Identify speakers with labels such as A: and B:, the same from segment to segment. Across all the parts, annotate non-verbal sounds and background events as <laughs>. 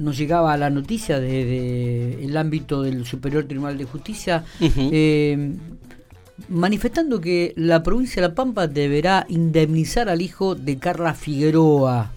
A: nos llegaba la noticia desde el ámbito del Superior Tribunal de Justicia, manifestando que la provincia de La Pampa deberá indemnizar al hijo de Carla Figueroa.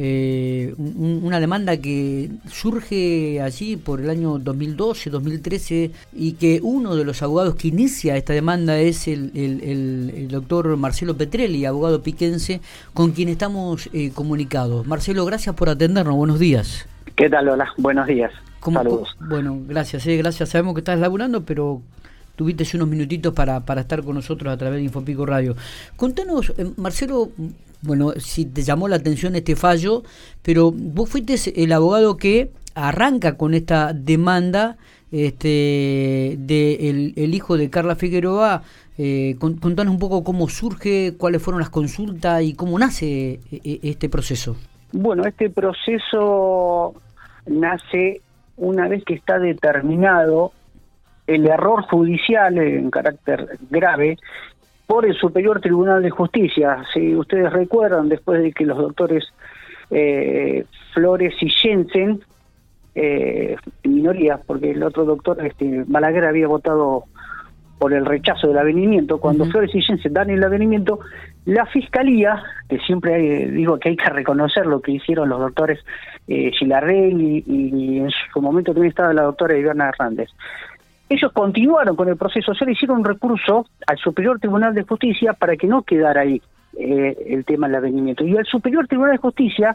A: Eh, una demanda que surge allí por el año 2012, 2013 y que uno de los abogados que inicia esta demanda es el, el, doctor Marcelo Petrelli, abogado piquense, con quien estamos eh, comunicados. Marcelo, gracias por atendernos, buenos días.
B: ¿Qué tal, Lola? Buenos días. Saludos.
A: Bueno, gracias, eh, gracias. Sabemos que estás laburando, pero tuviste unos minutitos para, para estar con nosotros a través de Infopico Radio. Contanos, eh, Marcelo, bueno, si te llamó la atención este fallo, pero vos fuiste el abogado que arranca con esta demanda este de el, hijo de Carla Figueroa. Eh, contanos un poco cómo surge, cuáles fueron las consultas y cómo nace eh, este proceso.
B: Bueno, este proceso nace una vez que está determinado el error judicial en carácter grave por el Superior Tribunal de Justicia. Si ustedes recuerdan, después de que los doctores eh, Flores y Jensen, eh, minoría, porque el otro doctor, este, Balaguer, había votado por el rechazo del avenimiento, cuando Flores y Jensen dan el avenimiento, la Fiscalía, que siempre digo que hay que reconocer lo que hicieron los doctores eh, Gilardelli y, en su momento también estaba la doctora Ivana Hernández, ellos continuaron con el proceso, se le hicieron un recurso al Superior Tribunal de Justicia para que no quedara ahí eh, el tema del avenimiento. Y el Superior Tribunal de Justicia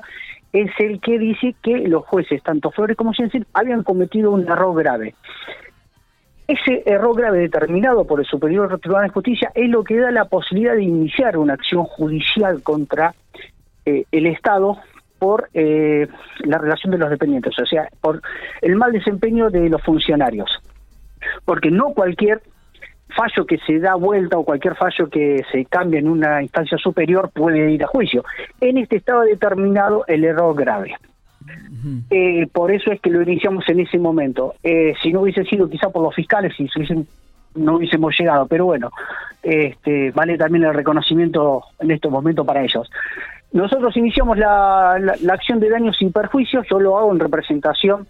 B: es el que dice que los jueces, tanto Flores como Jensen, habían cometido un error grave. Ese error grave determinado por el Superior Tribunal de Justicia es lo que da la posibilidad de iniciar una acción judicial contra eh, el Estado por eh, la relación de los dependientes, o sea, por el mal desempeño de los funcionarios porque no cualquier fallo que se da vuelta o cualquier fallo que se cambia en una instancia superior puede ir a juicio. En este estaba determinado el error grave. Eh, por eso es que lo iniciamos en ese momento. Eh, si no hubiese sido quizá por los fiscales, si no hubiésemos llegado, pero bueno, este, vale también el reconocimiento en estos momentos para ellos. Nosotros iniciamos la, la acción de daños sin perjuicios, yo lo hago en representación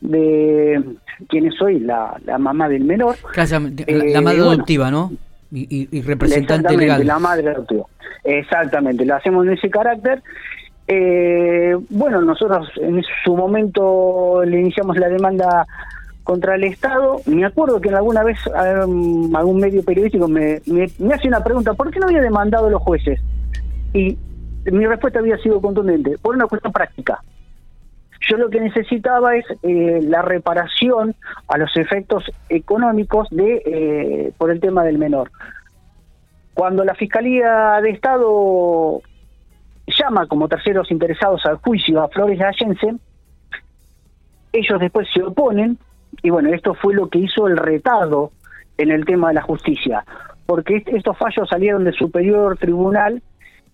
B: de quién soy, la, la mamá del menor.
A: la, madre adoptiva, ¿no? Y, representante legal.
B: La madre adoptiva. Exactamente, lo hacemos en ese carácter. Eh, bueno, nosotros en su momento le iniciamos la demanda contra el Estado. Me acuerdo que alguna vez um, algún medio periodístico me hace una pregunta, ¿por qué no había demandado a los jueces? Y mi respuesta había sido contundente, por una cuestión práctica. Yo lo que necesitaba es eh, la reparación a los efectos económicos de eh, por el tema del menor. Cuando la Fiscalía de Estado llama como terceros interesados al juicio a Flores de Allense, ellos después se oponen, y bueno, esto fue lo que hizo el retardo en el tema de la justicia, porque estos fallos salieron del Superior Tribunal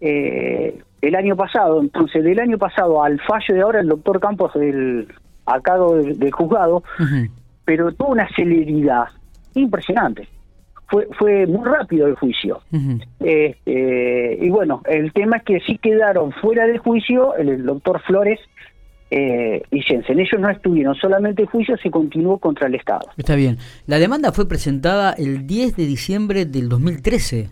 B: eh, el año pasado. Entonces, del año pasado al fallo de ahora, el doctor Campos, el, a cargo del, juzgado, pero tuvo una celeridad impresionante. Fue, fue muy rápido el juicio. este, y bueno, el tema es que sí quedaron fuera del juicio el, doctor Flores eh, y Jensen. Ellos no estuvieron, solamente el juicio se continuó contra el Estado.
A: Está bien. La demanda fue presentada el 10 de diciembre del 2013.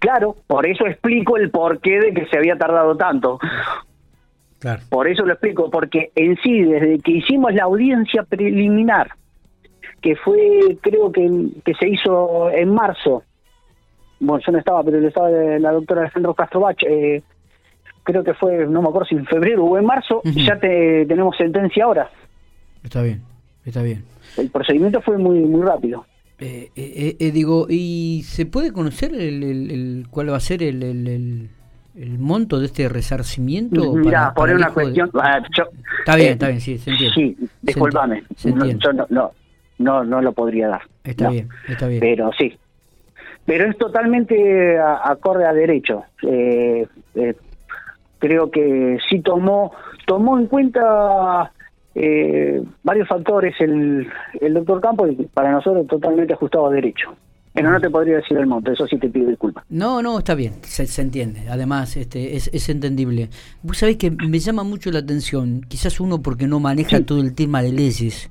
B: Claro, por eso explico el porqué de que se había tardado tanto. Claro. Por eso lo explico, porque en sí, desde que hicimos la audiencia preliminar, que fue, creo que, que se hizo en marzo, bueno, yo no estaba, pero estaba la doctora Alejandro Castro Bach, eh, creo que fue, no me acuerdo si en febrero o en marzo, ya te, tenemos sentencia ahora.
A: Está bien, está bien.
B: El procedimiento fue muy muy rápido.
A: Eh, eh, eh, digo, ¿y se puede conocer el, cuál va a ser el, el, monto de este resarcimiento?
B: Mira, por una cuestión...
A: Ah, está bien, está bien, sí, se entiende.
B: Sí, disculpame, no, yo no, no, no, no, lo podría dar.
A: Está bien, está bien.
B: Pero sí, pero es totalmente acorde a derecho. Eh, creo que sí tomó, tomó en cuenta eh, varios factores el, el doctor Campos y para nosotros totalmente ajustado a derecho. Pero no te podría decir el monto, eso sí te pido disculpas.
A: No, no, está bien, se, entiende. Además, este, es, es, entendible. Vos sabés que me llama mucho la atención, quizás uno porque no maneja todo el tema de leyes,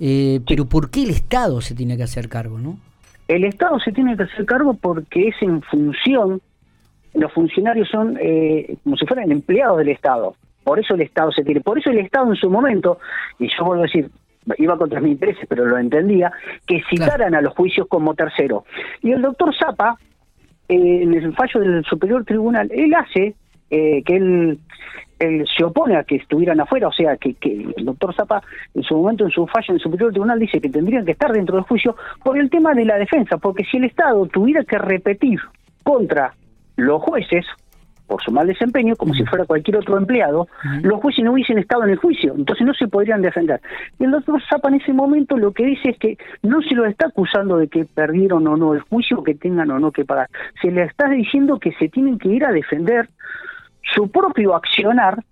A: eh, pero ¿por qué el Estado se tiene que hacer cargo, no?
B: El Estado se tiene que hacer cargo porque es en función, los funcionarios son eh, como si fueran empleados del Estado. Por eso el Estado se tiene, por eso el Estado en su momento, y yo vuelvo a decir, iba contra mis intereses, pero lo entendía, que citaran a los juicios como tercero. Y el doctor Zapa, eh, en el fallo del Superior Tribunal, él hace eh, que él, se opone a que estuvieran afuera, o sea, que, que el doctor Zapa en su momento, en su fallo en el Superior Tribunal, dice que tendrían que estar dentro del juicio por el tema de la defensa, porque si el Estado tuviera que repetir contra los jueces, por su mal desempeño, como si fuera cualquier otro empleado, los jueces no hubiesen estado en el juicio, entonces no se podrían defender. Y el doctor Zapa en ese momento lo que dice es que no se lo está acusando de que perdieron o no el juicio, que tengan o no que pagar, se le está diciendo que se tienen que ir a defender su propio accionar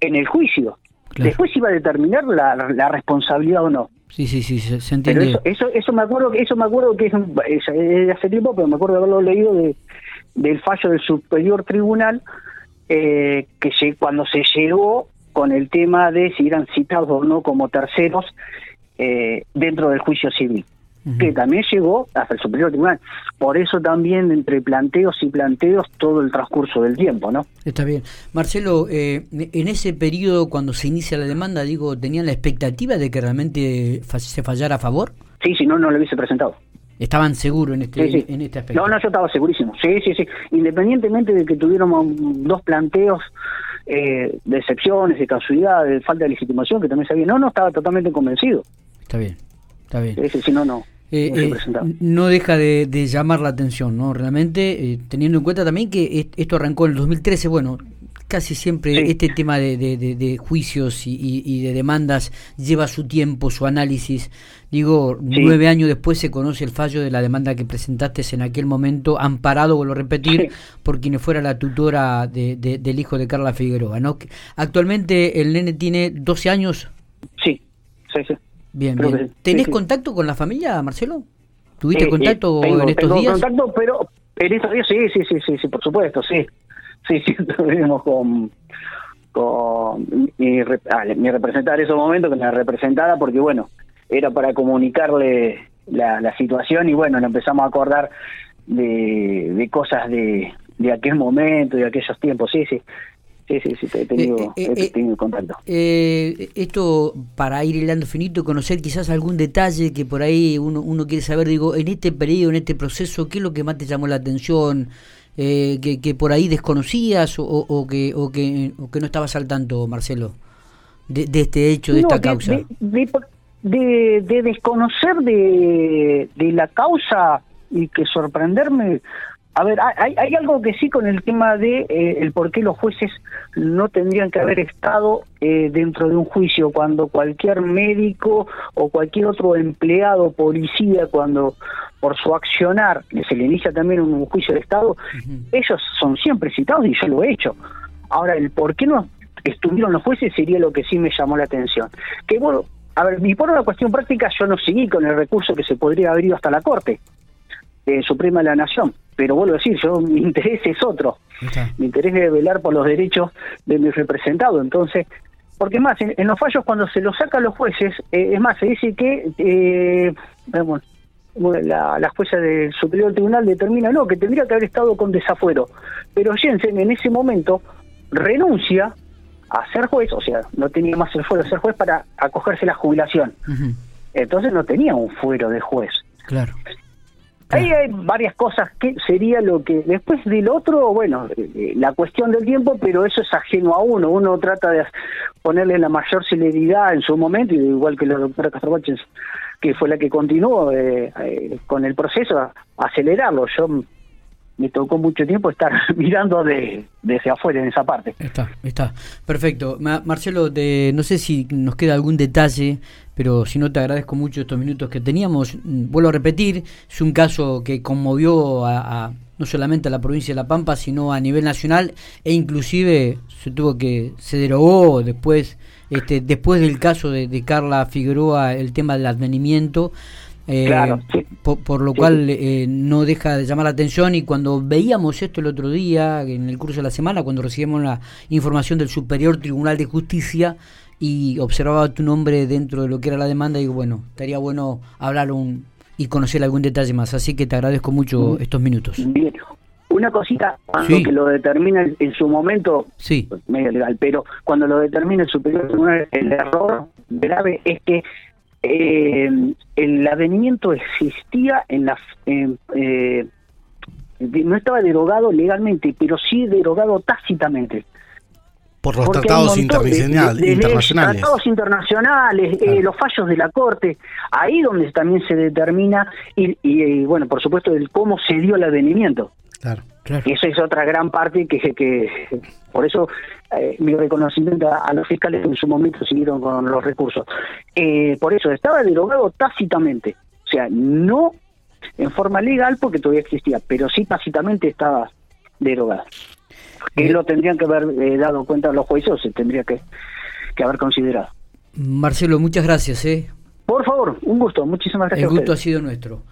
B: en el juicio. Después iba a determinar la, responsabilidad o no.
A: Sí, sí, sí, se, entiende.
B: Pero eso, eso, me acuerdo, eso me acuerdo que es, es, hace tiempo, pero me acuerdo de haberlo leído de, del fallo del superior tribunal eh, que se, cuando se llegó con el tema de si eran citados o no como terceros eh, dentro del juicio civil que también llegó hasta el superior tribunal. Por eso también entre planteos y planteos todo el transcurso del tiempo, ¿no?
A: Está bien. Marcelo, eh, en ese periodo cuando se inicia la demanda, digo, ¿tenían la expectativa de que realmente se fallara a favor?
B: Sí, si no, no lo hubiese presentado.
A: ¿Estaban seguros en este, en este aspecto?
B: No, no, yo estaba segurísimo. Sí, sí, sí. Independientemente de que tuviéramos dos planteos eh, de excepciones, de casualidad, de falta de legitimación, que también sabía. No, no, estaba totalmente convencido.
A: Está bien, está bien.
B: Sí, si no, no.
A: Eh, eh, no deja de, llamar la atención, ¿no? Realmente, teniendo en cuenta también que esto arrancó en el 2013, bueno, casi siempre este tema de, de, juicios y, de demandas lleva su tiempo, su análisis. Digo, nueve años después se conoce el fallo de la demanda que presentaste en aquel momento, amparado, vuelvo a repetir, por quien fuera la tutora del hijo de Carla Figueroa. ¿no? Actualmente el nene tiene 12 años.
B: Sí, sí, sí.
A: Bien, bien. ¿Tenés contacto con la familia, Marcelo? ¿Tuviste contacto en estos tengo días?
B: contacto, pero en estos días sí, sí, sí, sí, sí, por supuesto, sí sí, sí, <laughs> estuvimos con, con mi, ah, mi representante en ese momento, con la representada, porque bueno, era para comunicarle la, la situación y bueno, nos empezamos a acordar de, de cosas de, de aquel momento, de aquellos tiempos, sí, sí. Sí, sí, sí, he tenido, eh, eh, eh, contacto.
A: esto, para ir hilando finito, conocer quizás algún detalle que por ahí uno, uno quiere saber, digo, en este periodo, en este proceso, ¿qué es lo que más te llamó la atención? eh, que, que, por ahí desconocías o, o, que, o, que, o que no estabas al tanto, Marcelo, de, de este hecho, de esta causa?
B: De, de, desconocer de, de la causa y que sorprenderme a ver, hay, hay algo que sí con el tema de eh, el por qué los jueces no tendrían que haber estado eh, dentro de un juicio cuando cualquier médico o cualquier otro empleado policía cuando por su accionar se le inicia también un juicio de estado, ellos son siempre citados y yo lo he hecho. Ahora, el por qué no estuvieron los jueces sería lo que sí me llamó la atención. Que bueno, a ver, y por una cuestión práctica yo no seguí con el recurso que se podría haber ido hasta la Corte eh, Suprema de la Nación pero vuelvo a decir, yo mi <laughs> interés es otro. Mi interés es velar por los derechos de mi representado. Entonces, porque más, en, los fallos cuando se los sacan los jueces, eh, es más, se dice que eh, la, la, jueza del Superior Tribunal determina, no, que tendría que haber estado con desafuero. Pero Jensen en ese momento renuncia a ser juez, o sea, no tenía más el fuero de ser juez para acogerse la jubilación. Entonces no tenía un fuero de juez.
A: Claro.
B: Ahí hay varias cosas que sería lo que después del otro, bueno, eh, eh, la cuestión del tiempo, pero eso es ajeno a uno. Uno trata de ponerle la mayor celeridad en su momento, igual que la doctora Castro que fue la que continuó eh, con el proceso, acelerarlo. Yo me tocó mucho tiempo estar <laughs> mirando de, desde afuera en esa parte.
A: Está, está. Perfecto. Marcelo, no sé si nos queda algún detalle, pero si no te agradezco mucho estos minutos que teníamos. Mm, vuelvo a repetir, es un caso que conmovió a, no solamente a la provincia de La Pampa, sino a nivel nacional e inclusive se tuvo que, se derogó después, este, después del caso de, de Carla Figueroa, el tema del advenimiento Eh, por, lo cual eh, no deja de llamar la atención y cuando veíamos esto el otro día, en el curso de la semana, cuando recibimos la información del Superior Tribunal de Justicia y observaba tu nombre dentro de lo que era la demanda, digo, bueno, estaría bueno hablar un, y conocer algún detalle más. Así que te agradezco mucho mm. estos minutos.
B: Bien. Una cosita, cuando que lo determina en su momento,
A: sí.
B: Pues, medio legal, pero cuando lo determina el Superior Tribunal, el error grave es que eh, el avenimiento existía en la... Eh, no estaba derogado legalmente, pero sí derogado tácitamente.
C: Por los tratados internacionales. internacionales.
B: Tratados internacionales, eh, los fallos de la Corte, ahí donde también se determina, y, y, bueno, por supuesto, el cómo se dio el avenimiento.
C: Claro.
B: Y esa es otra gran parte que, que por eso eh, mi reconocimiento a, los fiscales en su momento siguieron con los recursos. Eh, por eso estaba derogado tácitamente, o sea, no en forma legal porque todavía existía, pero sí tácitamente estaba derogado. Que lo tendrían que haber eh, dado cuenta los jueces, se tendría que, que haber considerado.
A: Marcelo, muchas gracias. ¿eh?
B: Por favor, un gusto, muchísimas gracias.
A: El gusto ha sido nuestro.